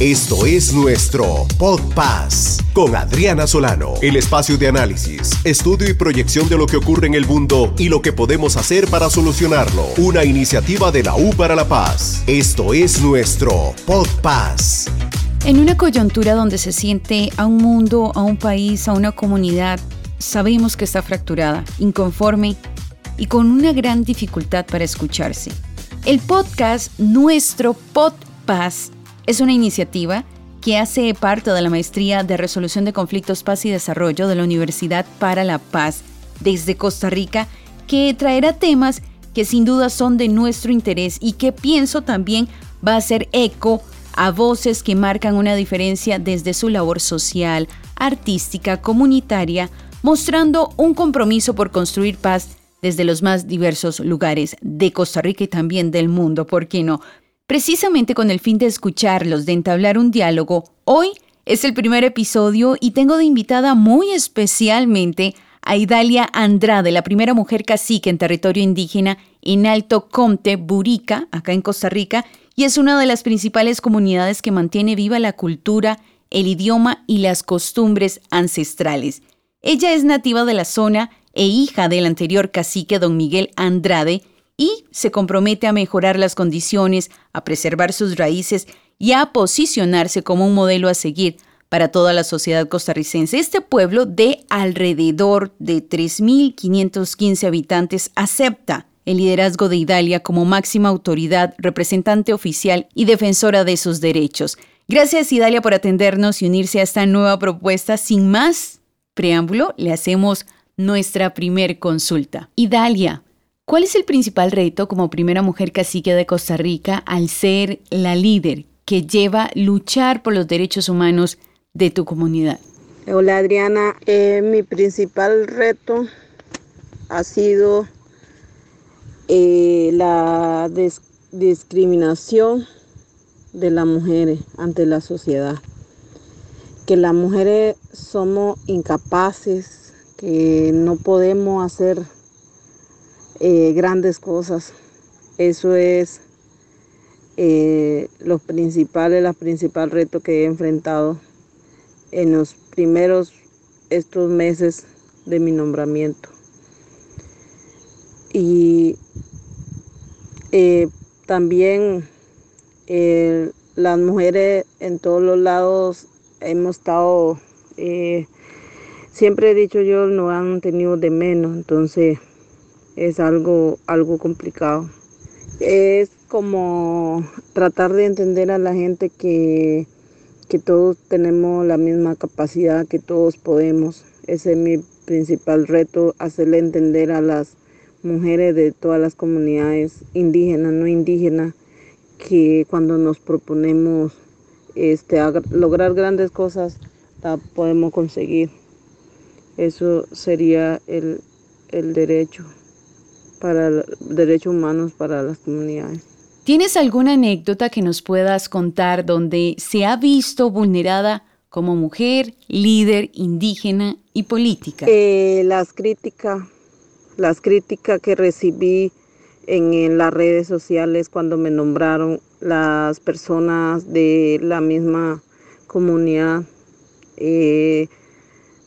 Esto es nuestro Podpass con Adriana Solano, el espacio de análisis, estudio y proyección de lo que ocurre en el mundo y lo que podemos hacer para solucionarlo. Una iniciativa de la U para la Paz. Esto es nuestro Podpass. En una coyuntura donde se siente a un mundo, a un país, a una comunidad, sabemos que está fracturada, inconforme y con una gran dificultad para escucharse. El podcast Nuestro Podpass es una iniciativa que hace parte de la Maestría de Resolución de Conflictos, Paz y Desarrollo de la Universidad para la Paz desde Costa Rica, que traerá temas que sin duda son de nuestro interés y que pienso también va a ser eco a voces que marcan una diferencia desde su labor social, artística, comunitaria, mostrando un compromiso por construir paz desde los más diversos lugares de Costa Rica y también del mundo, ¿por qué no? Precisamente con el fin de escucharlos, de entablar un diálogo, hoy es el primer episodio y tengo de invitada muy especialmente a Idalia Andrade, la primera mujer cacique en territorio indígena en Alto Comte, Burica, acá en Costa Rica, y es una de las principales comunidades que mantiene viva la cultura, el idioma y las costumbres ancestrales. Ella es nativa de la zona e hija del anterior cacique don Miguel Andrade, y se compromete a mejorar las condiciones, a preservar sus raíces y a posicionarse como un modelo a seguir para toda la sociedad costarricense. Este pueblo de alrededor de 3.515 habitantes acepta el liderazgo de Idalia como máxima autoridad, representante oficial y defensora de sus derechos. Gracias Idalia por atendernos y unirse a esta nueva propuesta. Sin más preámbulo, le hacemos nuestra primer consulta. Idalia, ¿Cuál es el principal reto como primera mujer cacique de Costa Rica al ser la líder que lleva luchar por los derechos humanos de tu comunidad? Hola Adriana, eh, mi principal reto ha sido eh, la discriminación de las mujeres ante la sociedad. Que las mujeres somos incapaces, que no podemos hacer eh, grandes cosas. Eso es eh, los principales, los principal reto que he enfrentado en los primeros estos meses de mi nombramiento. Y eh, también las mujeres en todos los lados hemos estado, siempre he dicho yo, no han tenido de menos, entonces es algo, algo complicado. Es como tratar de entender a la gente que, que todos tenemos la misma capacidad, que todos podemos. Ese es mi principal reto, hacerle entender a las mujeres de todas las comunidades indígenas, no indígenas, que cuando nos proponemos este, lograr grandes cosas, la podemos conseguir. Eso sería el, el derecho para derechos humanos para las comunidades. ¿Tienes alguna anécdota que nos puedas contar donde se ha visto vulnerada como mujer, líder indígena y política? Eh, las críticas, las críticas que recibí en, las redes sociales cuando me nombraron las personas de la misma comunidad eh,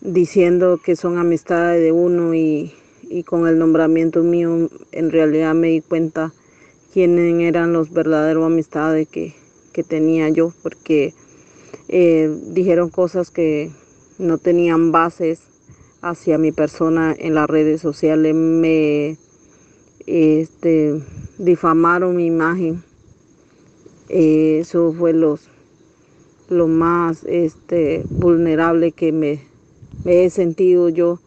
diciendo que son amistades de uno y y con el nombramiento mío en realidad me di cuenta quiénes eran los verdaderos amistades que, tenía yo, porque eh, dijeron cosas que no tenían bases hacia mi persona en las redes sociales, me este, difamaron mi imagen. Eh, eso fue los, lo más este, vulnerable que me he sentido yo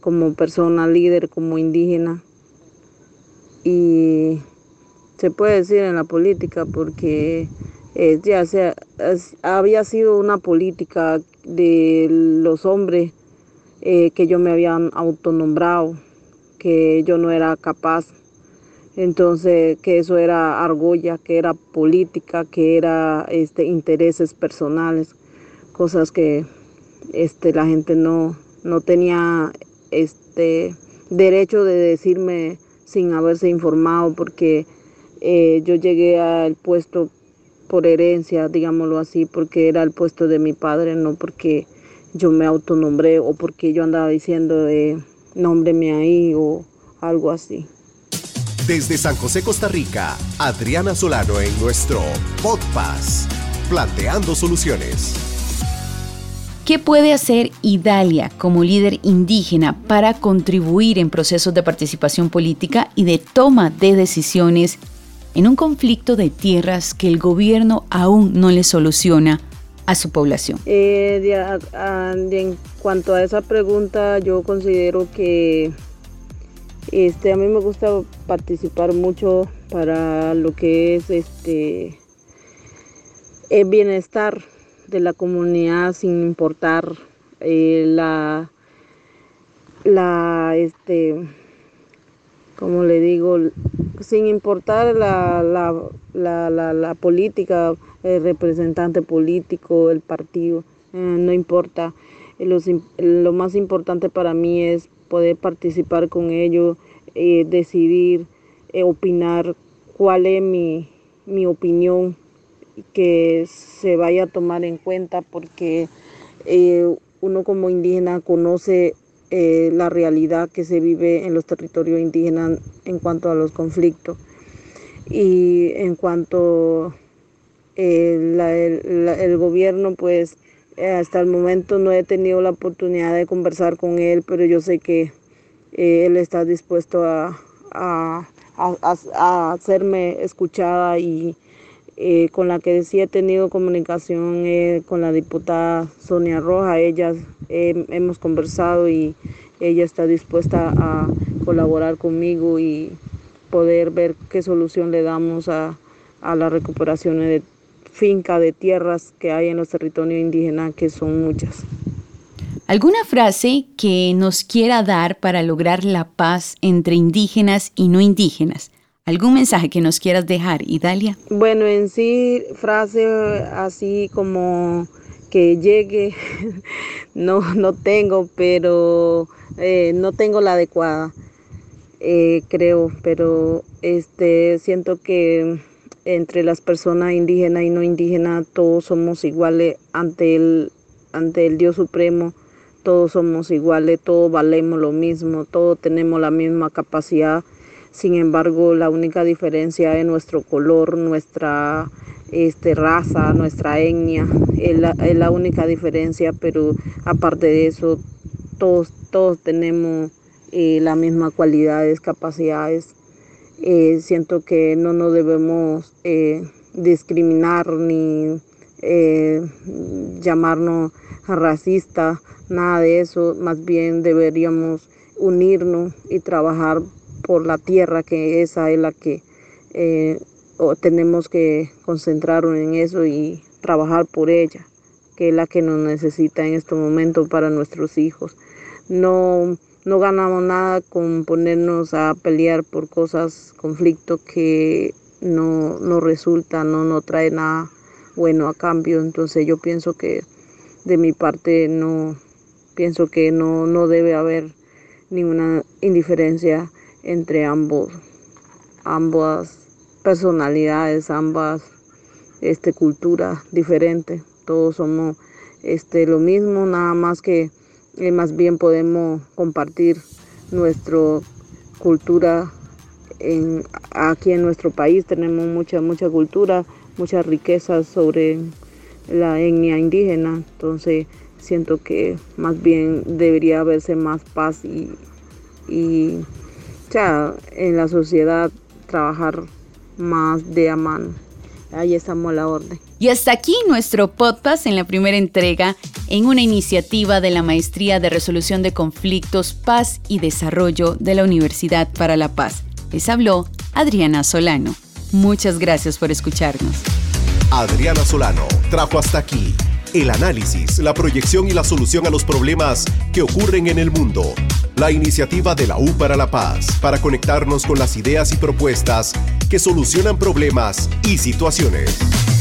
como persona líder, como indígena. Y se puede decir en la política porque ya sea, había sido una política de los hombres eh, que yo me habían autonombrado, que yo no era capaz. Entonces, que eso era argolla, que era política, que era este, intereses personales, cosas que este, la gente no, no tenía este derecho de decirme sin haberse informado porque eh, yo llegué al puesto por herencia, digámoslo así, porque era el puesto de mi padre, no porque yo me autonombré o porque yo andaba diciendo de nómbreme ahí o algo así. Desde San José, Costa Rica, Adriana Solano en nuestro Podpass, planteando soluciones. ¿Qué puede hacer Idalia como líder indígena para contribuir en procesos de participación política y de toma de decisiones en un conflicto de tierras que el gobierno aún no le soluciona a su población? Eh, en cuanto a esa pregunta, yo considero que este, a mí me gusta participar mucho para lo que es este el bienestar de la comunidad sin importar eh, la la este como le digo sin importar la, la, la, política el representante político el partido eh, no importa. Lo más importante para mí es poder participar con ellos, eh, decidir, eh, opinar cuál es mi, mi, opinión que se vaya a tomar en cuenta porque eh, uno como indígena conoce la realidad que se vive en los territorios indígenas en cuanto a los conflictos y en cuanto el, el, gobierno pues eh, hasta el momento no he tenido la oportunidad de conversar con él, pero yo sé que eh, él está dispuesto a, hacerme escuchada y eh, con la que sí he tenido comunicación con la diputada Sonia Roja. Ella hemos conversado y ella está dispuesta a colaborar conmigo y poder ver qué solución le damos a, a la recuperación de finca de tierras que hay en los territorios indígenas, que son muchas. ¿Alguna frase que nos quiera dar para lograr la paz entre indígenas y no indígenas? ¿Algún mensaje que nos quieras dejar, Idalia? Bueno, en sí, frase así como que llegue, no, no tengo, pero eh, no tengo la adecuada, eh, creo, pero este, siento que entre las personas indígenas y no indígenas, todos somos iguales ante el, ante el Dios Supremo, todos somos iguales, todos valemos lo mismo, todos tenemos la misma capacidad. Sin embargo, la única diferencia es nuestro color, nuestra este, raza, nuestra etnia, es la, única diferencia, pero aparte de eso, todos, todos tenemos eh, las mismas cualidades, capacidades. Eh, siento que no nos debemos eh, discriminar ni eh, llamarnos racista, nada de eso, más bien deberíamos unirnos y trabajar por la tierra, que esa es la que tenemos que concentrarnos en eso y trabajar por ella, que es la que nos necesita en este momento para nuestros hijos. No no ganamos nada con ponernos a pelear por cosas, conflictos que no, no resulta, no nos trae nada bueno a cambio. Entonces yo pienso que de mi parte no, pienso que no, no debe haber ninguna indiferencia entre ambos, ambas personalidades, ambas este, culturas diferentes. Todos somos este, lo mismo, nada más que eh, más bien podemos compartir nuestra cultura aquí en nuestro país. Tenemos mucha, mucha cultura, muchas riquezas sobre la etnia indígena. Entonces siento que más bien debería haberse más paz y ya en la sociedad trabajar más de a mano. Ahí estamos a la orden. Y hasta aquí nuestro podcast en la primera entrega en una iniciativa de la Maestría de Resolución de Conflictos, Paz y Desarrollo de la Universidad para la Paz. Les habló Adriana Solano. Muchas gracias por escucharnos. Adriana Solano trajo hasta aquí el análisis, la proyección y la solución a los problemas que ocurren en el mundo. La iniciativa de la U para la Paz para conectarnos con las ideas y propuestas que solucionan problemas y situaciones.